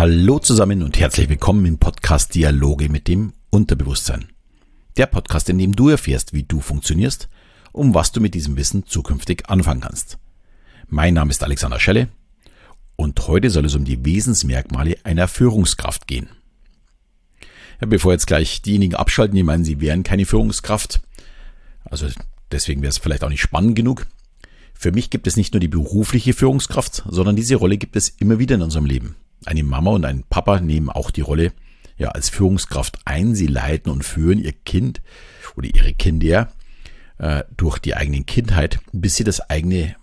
Hallo zusammen und herzlich willkommen im Podcast Dialoge mit dem Unterbewusstsein. Der Podcast, in dem du erfährst, wie du funktionierst und was du mit diesem Wissen zukünftig anfangen kannst. Mein Name ist Alexander Schelle und heute soll es um die Wesensmerkmale einer Führungskraft gehen. Ja, bevor jetzt gleich diejenigen abschalten, die meinen, sie wären keine Führungskraft, also deswegen wäre es vielleicht auch nicht spannend genug. Für mich gibt es nicht nur die berufliche Führungskraft, sondern diese Rolle gibt es immer wieder in unserem Leben. Eine Mama und ein Papa nehmen auch die Rolle ja, als Führungskraft ein. Sie leiten und führen ihr Kind oder ihre Kinder äh, durch die eigene Kindheit, bis sie das eigene,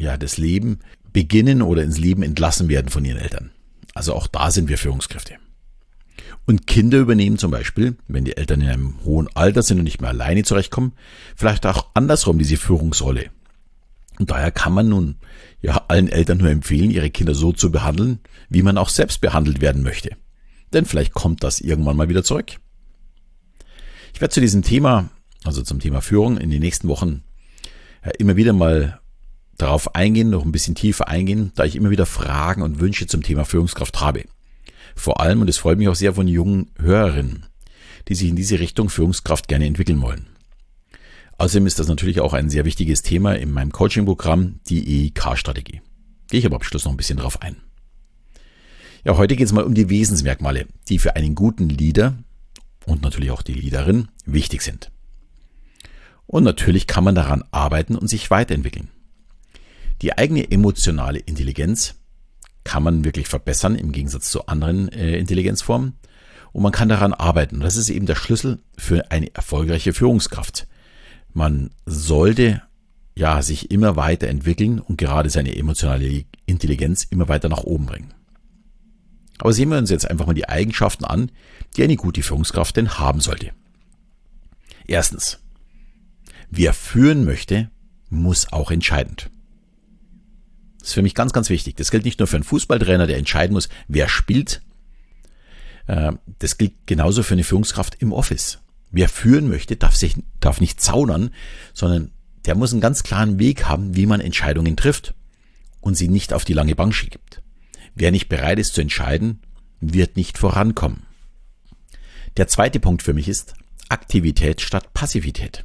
ja, das Leben beginnen oder ins Leben entlassen werden von ihren Eltern. Also auch da sind wir Führungskräfte. Und Kinder übernehmen zum Beispiel, wenn die Eltern in einem hohen Alter sind und nicht mehr alleine zurechtkommen, vielleicht auch andersrum diese Führungsrolle. Und daher kann man nun ja allen Eltern nur empfehlen, ihre Kinder so zu behandeln, wie man auch selbst behandelt werden möchte. Denn vielleicht kommt das irgendwann mal wieder zurück. Ich werde zu diesem Thema, also zum Thema Führung, in den nächsten Wochen ja, immer wieder mal darauf eingehen, noch ein bisschen tiefer eingehen, da ich immer wieder Fragen und Wünsche zum Thema Führungskraft habe. Vor allem, und es freut mich auch sehr von jungen Hörerinnen, die sich in diese Richtung Führungskraft gerne entwickeln wollen. Außerdem ist das natürlich auch ein sehr wichtiges Thema in meinem Coaching-Programm, die EIK-Strategie. Gehe ich aber am Schluss noch ein bisschen drauf ein. Ja, heute geht es mal um die Wesensmerkmale, die für einen guten Leader und natürlich auch die Leaderin wichtig sind. Und natürlich kann man daran arbeiten und sich weiterentwickeln. Die eigene emotionale Intelligenz kann man wirklich verbessern im Gegensatz zu anderen äh, Intelligenzformen. Und man kann daran arbeiten. Das ist eben der Schlüssel für eine erfolgreiche Führungskraft. Man sollte ja sich immer weiter entwickeln und gerade seine emotionale Intelligenz immer weiter nach oben bringen. Aber sehen wir uns jetzt einfach mal die Eigenschaften an, die eine gute Führungskraft denn haben sollte. Erstens. Wer führen möchte, muss auch entscheidend. Das ist für mich ganz, ganz wichtig. Das gilt nicht nur für einen Fußballtrainer, der entscheiden muss, wer spielt. Äh, das gilt genauso für eine Führungskraft im Office. Wer führen möchte, darf sich, darf nicht zaunern, sondern der muss einen ganz klaren Weg haben, wie man Entscheidungen trifft und sie nicht auf die lange Bank schiebt. Wer nicht bereit ist zu entscheiden, wird nicht vorankommen. Der zweite Punkt für mich ist Aktivität statt Passivität.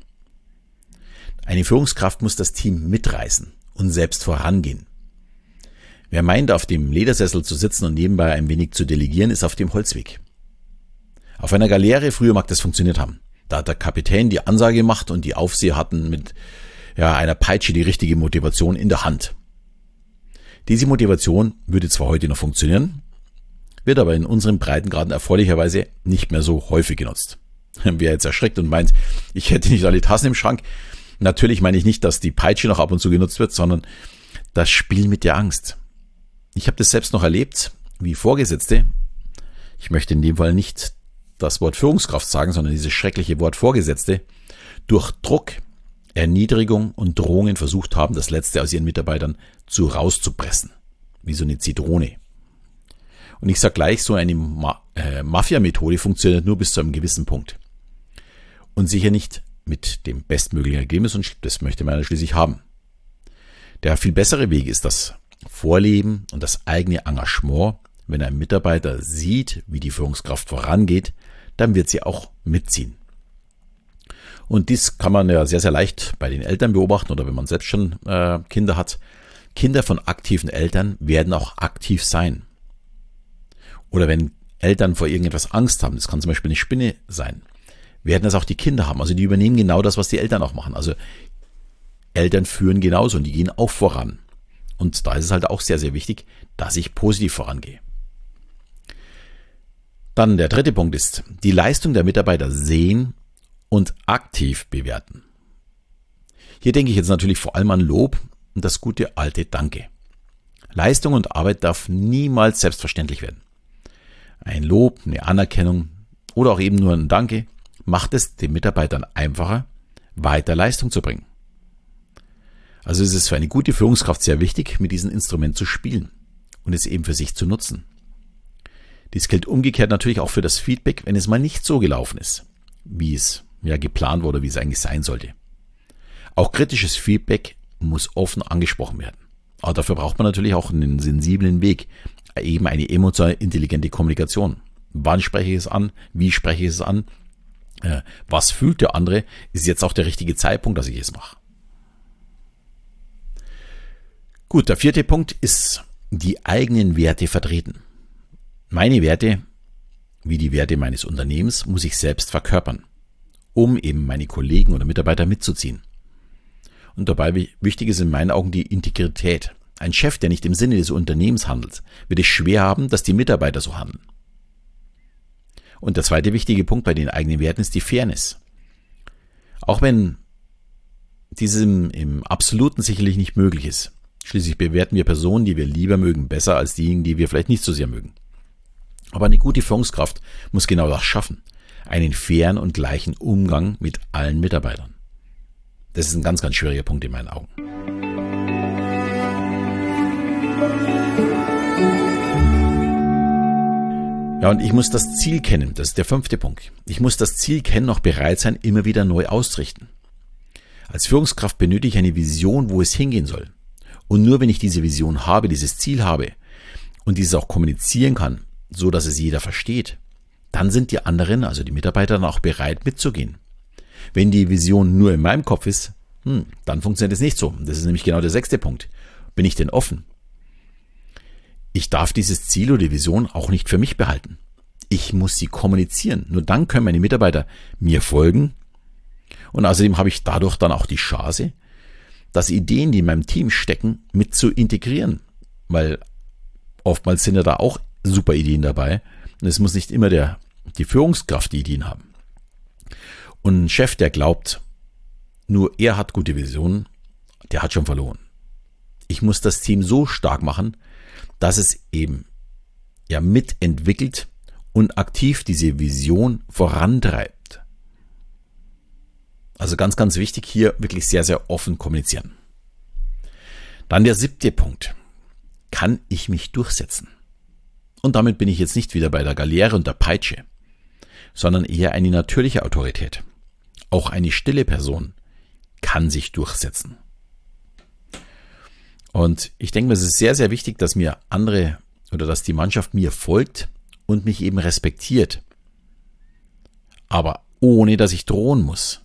Eine Führungskraft muss das Team mitreißen und selbst vorangehen. Wer meint, auf dem Ledersessel zu sitzen und nebenbei ein wenig zu delegieren, ist auf dem Holzweg. Auf einer Galeere früher mag das funktioniert haben. Da hat der Kapitän die Ansage gemacht und die Aufseher hatten mit ja, einer Peitsche die richtige Motivation in der Hand. Diese Motivation würde zwar heute noch funktionieren, wird aber in unseren Breitengraden erfreulicherweise nicht mehr so häufig genutzt. Wer jetzt erschreckt und meint, ich hätte nicht alle Tassen im Schrank, natürlich meine ich nicht, dass die Peitsche noch ab und zu genutzt wird, sondern das Spiel mit der Angst. Ich habe das selbst noch erlebt, wie Vorgesetzte, ich möchte in dem Fall nicht das Wort Führungskraft sagen, sondern dieses schreckliche Wort Vorgesetzte, durch Druck, Erniedrigung und Drohungen versucht haben, das Letzte aus ihren Mitarbeitern zu rauszupressen. Wie so eine Zitrone. Und ich sage gleich, so eine Ma äh, Mafia-Methode funktioniert nur bis zu einem gewissen Punkt. Und sicher nicht mit dem bestmöglichen Ergebnis und das möchte man ja schließlich haben. Der viel bessere Weg ist das Vorleben und das eigene Engagement. Wenn ein Mitarbeiter sieht, wie die Führungskraft vorangeht, dann wird sie auch mitziehen. Und dies kann man ja sehr, sehr leicht bei den Eltern beobachten oder wenn man selbst schon äh, Kinder hat. Kinder von aktiven Eltern werden auch aktiv sein. Oder wenn Eltern vor irgendetwas Angst haben, das kann zum Beispiel eine Spinne sein, werden das auch die Kinder haben. Also die übernehmen genau das, was die Eltern auch machen. Also Eltern führen genauso und die gehen auch voran. Und da ist es halt auch sehr, sehr wichtig, dass ich positiv vorangehe. Dann der dritte Punkt ist, die Leistung der Mitarbeiter sehen und aktiv bewerten. Hier denke ich jetzt natürlich vor allem an Lob und das gute alte Danke. Leistung und Arbeit darf niemals selbstverständlich werden. Ein Lob, eine Anerkennung oder auch eben nur ein Danke macht es den Mitarbeitern einfacher, weiter Leistung zu bringen. Also ist es für eine gute Führungskraft sehr wichtig, mit diesem Instrument zu spielen und es eben für sich zu nutzen. Dies gilt umgekehrt natürlich auch für das Feedback, wenn es mal nicht so gelaufen ist, wie es ja geplant wurde, wie es eigentlich sein sollte. Auch kritisches Feedback muss offen angesprochen werden. Aber dafür braucht man natürlich auch einen sensiblen Weg, eben eine emotional intelligente Kommunikation. Wann spreche ich es an? Wie spreche ich es an? Äh, was fühlt der andere? Ist jetzt auch der richtige Zeitpunkt, dass ich es mache. Gut, der vierte Punkt ist die eigenen Werte vertreten. Meine Werte, wie die Werte meines Unternehmens, muss ich selbst verkörpern, um eben meine Kollegen oder Mitarbeiter mitzuziehen. Und dabei wichtig ist in meinen Augen die Integrität. Ein Chef, der nicht im Sinne des Unternehmens handelt, wird es schwer haben, dass die Mitarbeiter so handeln. Und der zweite wichtige Punkt bei den eigenen Werten ist die Fairness. Auch wenn diesem im Absoluten sicherlich nicht möglich ist, Schließlich bewerten wir Personen, die wir lieber mögen, besser als diejenigen, die wir vielleicht nicht so sehr mögen. Aber eine gute Führungskraft muss genau das schaffen. Einen fairen und gleichen Umgang mit allen Mitarbeitern. Das ist ein ganz, ganz schwieriger Punkt in meinen Augen. Ja, und ich muss das Ziel kennen. Das ist der fünfte Punkt. Ich muss das Ziel kennen, auch bereit sein, immer wieder neu auszurichten. Als Führungskraft benötige ich eine Vision, wo es hingehen soll. Und nur wenn ich diese Vision habe, dieses Ziel habe und dieses auch kommunizieren kann, so dass es jeder versteht, dann sind die anderen, also die Mitarbeiter, dann auch bereit mitzugehen. Wenn die Vision nur in meinem Kopf ist, hm, dann funktioniert es nicht so. Das ist nämlich genau der sechste Punkt. Bin ich denn offen? Ich darf dieses Ziel oder die Vision auch nicht für mich behalten. Ich muss sie kommunizieren. Nur dann können meine Mitarbeiter mir folgen. Und außerdem habe ich dadurch dann auch die Chance, dass Ideen, die in meinem Team stecken, mit zu integrieren. Weil oftmals sind ja da auch super Ideen dabei. Und es muss nicht immer der, die Führungskraft die Ideen haben. Und ein Chef, der glaubt, nur er hat gute Visionen, der hat schon verloren. Ich muss das Team so stark machen, dass es eben ja mitentwickelt und aktiv diese Vision vorantreibt. Also ganz, ganz wichtig hier wirklich sehr, sehr offen kommunizieren. Dann der siebte Punkt. Kann ich mich durchsetzen? Und damit bin ich jetzt nicht wieder bei der Galeere und der Peitsche, sondern eher eine natürliche Autorität. Auch eine stille Person kann sich durchsetzen. Und ich denke, es ist sehr, sehr wichtig, dass mir andere oder dass die Mannschaft mir folgt und mich eben respektiert. Aber ohne dass ich drohen muss.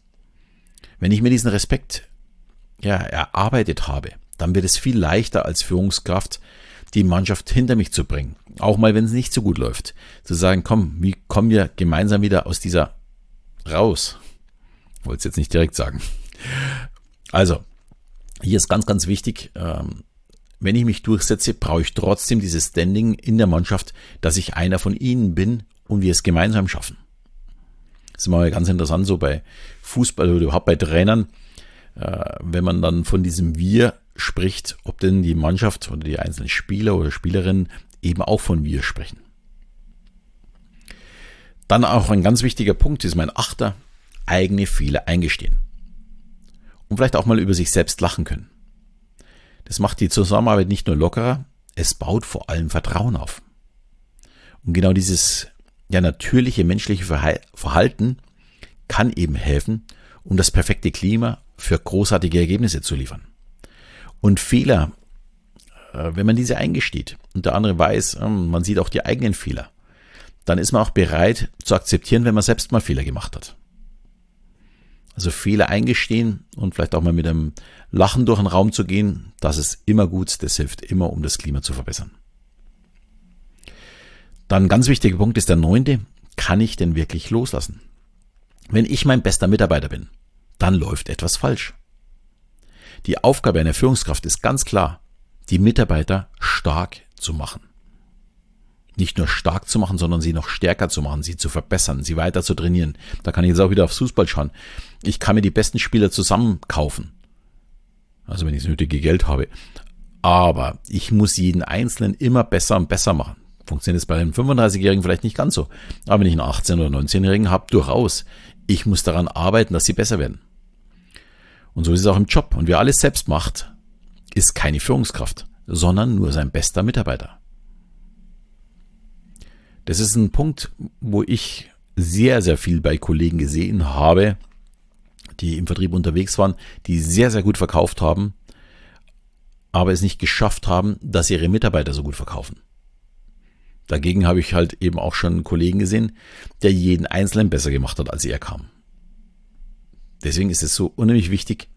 Wenn ich mir diesen Respekt ja, erarbeitet habe, dann wird es viel leichter als Führungskraft, die Mannschaft hinter mich zu bringen. Auch mal, wenn es nicht so gut läuft. Zu sagen, komm, wie kommen wir gemeinsam wieder aus dieser raus? Wollte es jetzt nicht direkt sagen. Also, hier ist ganz, ganz wichtig, ähm, wenn ich mich durchsetze, brauche ich trotzdem dieses Standing in der Mannschaft, dass ich einer von ihnen bin und wir es gemeinsam schaffen. Das ist mal ganz interessant, so bei Fußball oder überhaupt bei Trainern, äh, wenn man dann von diesem Wir spricht, ob denn die Mannschaft oder die einzelnen Spieler oder Spielerinnen eben auch von Wir sprechen. Dann auch ein ganz wichtiger Punkt ist mein Achter, eigene Fehler eingestehen. Und vielleicht auch mal über sich selbst lachen können. Das macht die Zusammenarbeit nicht nur lockerer, es baut vor allem Vertrauen auf. Und genau dieses ja natürliche menschliche Verhalten kann eben helfen, um das perfekte Klima für großartige Ergebnisse zu liefern. Und Fehler, äh, wenn man diese eingesteht und der andere weiß, ähm, man sieht auch die eigenen Fehler, dann ist man auch bereit zu akzeptieren, wenn man selbst mal Fehler gemacht hat. Also Fehler eingestehen und vielleicht auch mal mit einem Lachen durch den Raum zu gehen, das ist immer gut, das hilft immer, um das Klima zu verbessern. Dann ganz wichtiger Punkt ist der neunte. Kann ich denn wirklich loslassen? Wenn ich mein bester Mitarbeiter bin, dann läuft etwas falsch. Die Aufgabe einer Führungskraft ist ganz klar, die Mitarbeiter stark zu machen. Nicht nur stark zu machen, sondern sie noch stärker zu machen, sie zu verbessern, sie weiter zu trainieren. Da kann ich jetzt auch wieder aufs Fußball schauen. Ich kann mir die besten Spieler zusammen kaufen. Also wenn ich das nötige Geld habe. Aber ich muss jeden Einzelnen immer besser und besser machen. Funktioniert es bei einem 35-Jährigen vielleicht nicht ganz so. Aber wenn ich einen 18- oder 19-Jährigen habe, durchaus. Ich muss daran arbeiten, dass sie besser werden. Und so ist es auch im Job. Und wer alles selbst macht, ist keine Führungskraft, sondern nur sein bester Mitarbeiter. Das ist ein Punkt, wo ich sehr, sehr viel bei Kollegen gesehen habe, die im Vertrieb unterwegs waren, die sehr, sehr gut verkauft haben, aber es nicht geschafft haben, dass ihre Mitarbeiter so gut verkaufen. Dagegen habe ich halt eben auch schon einen Kollegen gesehen, der jeden Einzelnen besser gemacht hat, als er kam. Deswegen ist es so unheimlich wichtig.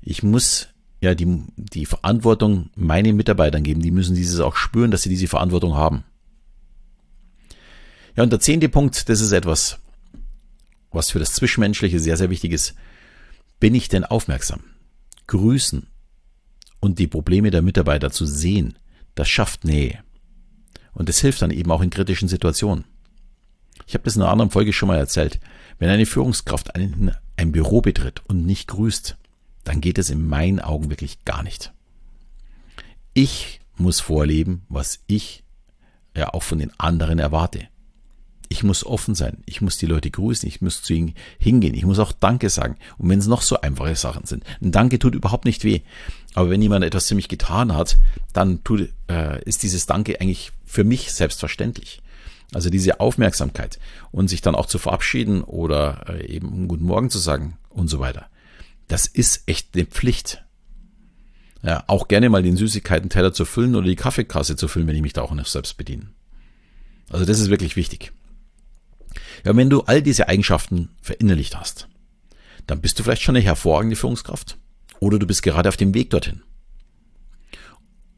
Ich muss ja die, die Verantwortung meinen Mitarbeitern geben. Die müssen dieses auch spüren, dass sie diese Verantwortung haben. Ja, und der zehnte Punkt, das ist etwas, was für das Zwischenmenschliche sehr, sehr wichtig ist. Bin ich denn aufmerksam? Grüßen und die Probleme der Mitarbeiter zu sehen, das schafft Nähe. Und das hilft dann eben auch in kritischen Situationen. Ich habe das in einer anderen Folge schon mal erzählt. Wenn eine Führungskraft ein, ein Büro betritt und nicht grüßt, dann geht es in meinen Augen wirklich gar nicht. Ich muss vorleben, was ich ja auch von den anderen erwarte. Ich muss offen sein. Ich muss die Leute grüßen. Ich muss zu ihnen hingehen. Ich muss auch Danke sagen. Und wenn es noch so einfache Sachen sind. Ein Danke tut überhaupt nicht weh. Aber wenn jemand etwas für mich getan hat, dann tut, äh, ist dieses Danke eigentlich für mich selbstverständlich. Also diese Aufmerksamkeit und sich dann auch zu verabschieden oder äh, eben einen guten Morgen zu sagen und so weiter. Das ist echt eine Pflicht. Ja, auch gerne mal den Süßigkeiten-Teller zu füllen oder die Kaffeekasse zu füllen, wenn ich mich da auch nicht selbst bediene. Also das ist wirklich wichtig. Ja, wenn du all diese Eigenschaften verinnerlicht hast, dann bist du vielleicht schon eine hervorragende Führungskraft oder du bist gerade auf dem Weg dorthin.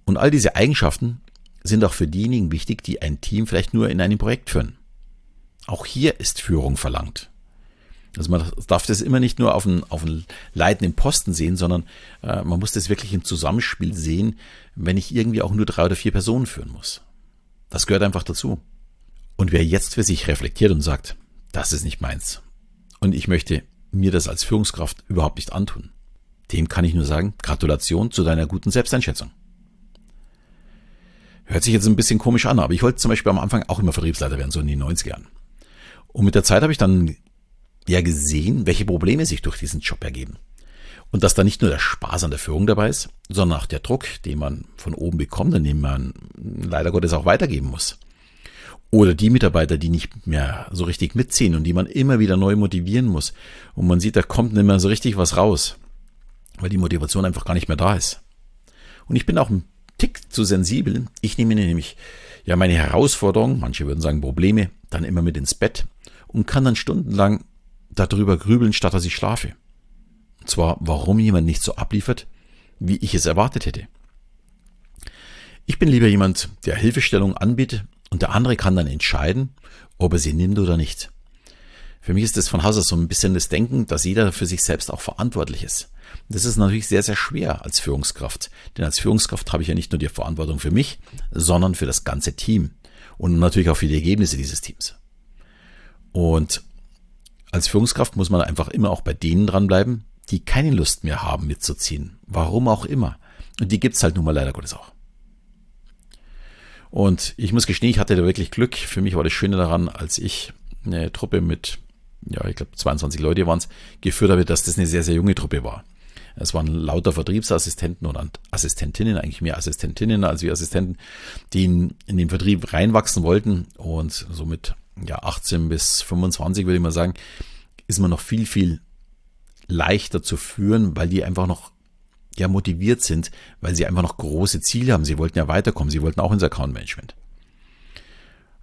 Und all diese Eigenschaften sind auch für diejenigen wichtig, die ein Team vielleicht nur in einem Projekt führen. Auch hier ist Führung verlangt. Also man darf das immer nicht nur auf einen, auf einen leitenden Posten sehen, sondern äh, man muss das wirklich im Zusammenspiel sehen, wenn ich irgendwie auch nur drei oder vier Personen führen muss. Das gehört einfach dazu. Und wer jetzt für sich reflektiert und sagt, das ist nicht meins und ich möchte mir das als Führungskraft überhaupt nicht antun, dem kann ich nur sagen, Gratulation zu deiner guten Selbsteinschätzung. Hört sich jetzt ein bisschen komisch an, aber ich wollte zum Beispiel am Anfang auch immer Vertriebsleiter werden, so in den 90ern. Und mit der Zeit habe ich dann ja gesehen, welche Probleme sich durch diesen Job ergeben. Und dass da nicht nur der Spaß an der Führung dabei ist, sondern auch der Druck, den man von oben bekommt und den man leider Gottes auch weitergeben muss. Oder die Mitarbeiter, die nicht mehr so richtig mitziehen und die man immer wieder neu motivieren muss. Und man sieht, da kommt nicht mehr so richtig was raus, weil die Motivation einfach gar nicht mehr da ist. Und ich bin auch ein Tick zu sensibel. Ich nehme nämlich ja meine Herausforderungen, manche würden sagen Probleme, dann immer mit ins Bett und kann dann stundenlang darüber grübeln, statt dass ich schlafe. Und zwar, warum jemand nicht so abliefert, wie ich es erwartet hätte. Ich bin lieber jemand, der Hilfestellung anbietet und der andere kann dann entscheiden, ob er sie nimmt oder nicht. Für mich ist das von Haus aus so ein bisschen das Denken, dass jeder für sich selbst auch verantwortlich ist. Das ist natürlich sehr, sehr schwer als Führungskraft. Denn als Führungskraft habe ich ja nicht nur die Verantwortung für mich, sondern für das ganze Team. Und natürlich auch für die Ergebnisse dieses Teams. Und als Führungskraft muss man einfach immer auch bei denen dranbleiben, die keine Lust mehr haben mitzuziehen. Warum auch immer. Und die gibt's halt nun mal leider Gottes auch. Und ich muss gestehen, ich hatte da wirklich Glück. Für mich war das Schöne daran, als ich eine Truppe mit, ja, ich glaube 22 Leute waren es, geführt habe, dass das eine sehr, sehr junge Truppe war. Es waren lauter Vertriebsassistenten und Assistentinnen, eigentlich mehr Assistentinnen als wir Assistenten, die in, in den Vertrieb reinwachsen wollten und somit ja 18 bis 25 würde ich mal sagen, ist man noch viel, viel leichter zu führen, weil die einfach noch ja motiviert sind, weil sie einfach noch große Ziele haben. Sie wollten ja weiterkommen, sie wollten auch ins Account Management.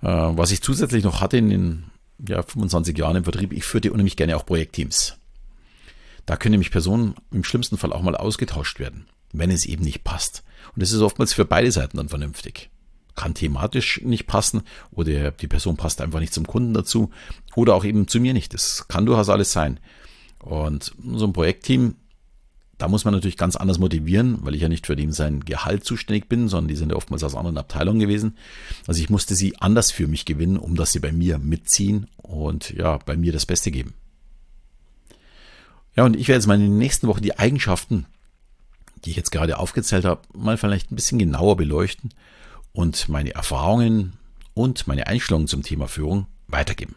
Äh, was ich zusätzlich noch hatte in den ja, 25 Jahren im Vertrieb, ich führte unheimlich gerne auch Projektteams. Da können nämlich Personen im schlimmsten Fall auch mal ausgetauscht werden, wenn es eben nicht passt. Und das ist oftmals für beide Seiten dann vernünftig. Kann thematisch nicht passen oder die Person passt einfach nicht zum Kunden dazu oder auch eben zu mir nicht. Das kann durchaus alles sein. Und so ein Projektteam da muss man natürlich ganz anders motivieren, weil ich ja nicht für den sein Gehalt zuständig bin, sondern die sind ja oftmals aus anderen Abteilungen gewesen. Also ich musste sie anders für mich gewinnen, um dass sie bei mir mitziehen und ja, bei mir das Beste geben. Ja, und ich werde jetzt mal in den nächsten Wochen die Eigenschaften, die ich jetzt gerade aufgezählt habe, mal vielleicht ein bisschen genauer beleuchten und meine Erfahrungen und meine Einstellungen zum Thema Führung weitergeben.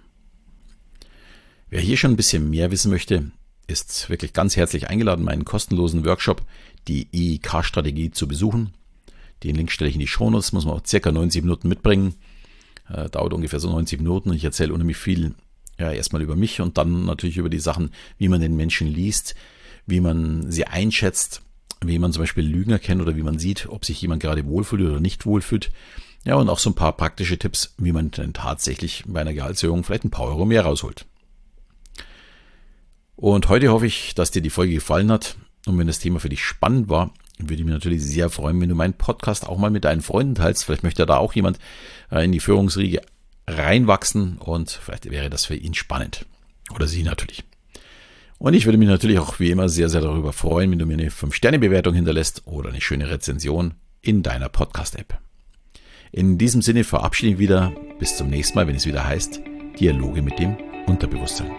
Wer hier schon ein bisschen mehr wissen möchte, ist wirklich ganz herzlich eingeladen, meinen kostenlosen Workshop, die EIK-Strategie zu besuchen. Den Link stelle ich in die Shownotes, muss man auch circa 90 Minuten mitbringen. Äh, dauert ungefähr so 90 Minuten. Ich erzähle unheimlich viel, ja, erstmal über mich und dann natürlich über die Sachen, wie man den Menschen liest, wie man sie einschätzt, wie man zum Beispiel Lügen erkennt oder wie man sieht, ob sich jemand gerade wohlfühlt oder nicht wohlfühlt. Ja, und auch so ein paar praktische Tipps, wie man denn tatsächlich bei einer Gehaltserhöhung vielleicht ein paar Euro mehr rausholt. Und heute hoffe ich, dass dir die Folge gefallen hat. Und wenn das Thema für dich spannend war, würde ich mich natürlich sehr freuen, wenn du meinen Podcast auch mal mit deinen Freunden teilst. Vielleicht möchte da auch jemand äh, in die Führungsriege reinwachsen und vielleicht wäre das für ihn spannend. Oder sie natürlich. Und ich würde mich natürlich auch wie immer sehr, sehr darüber freuen, wenn du mir eine 5-Sterne-Bewertung hinterlässt oder eine schöne Rezension in deiner Podcast-App. In diesem Sinne verabschiede ich wieder. Bis zum nächsten Mal, wenn es wieder heißt Dialoge mit dem Unterbewusstsein.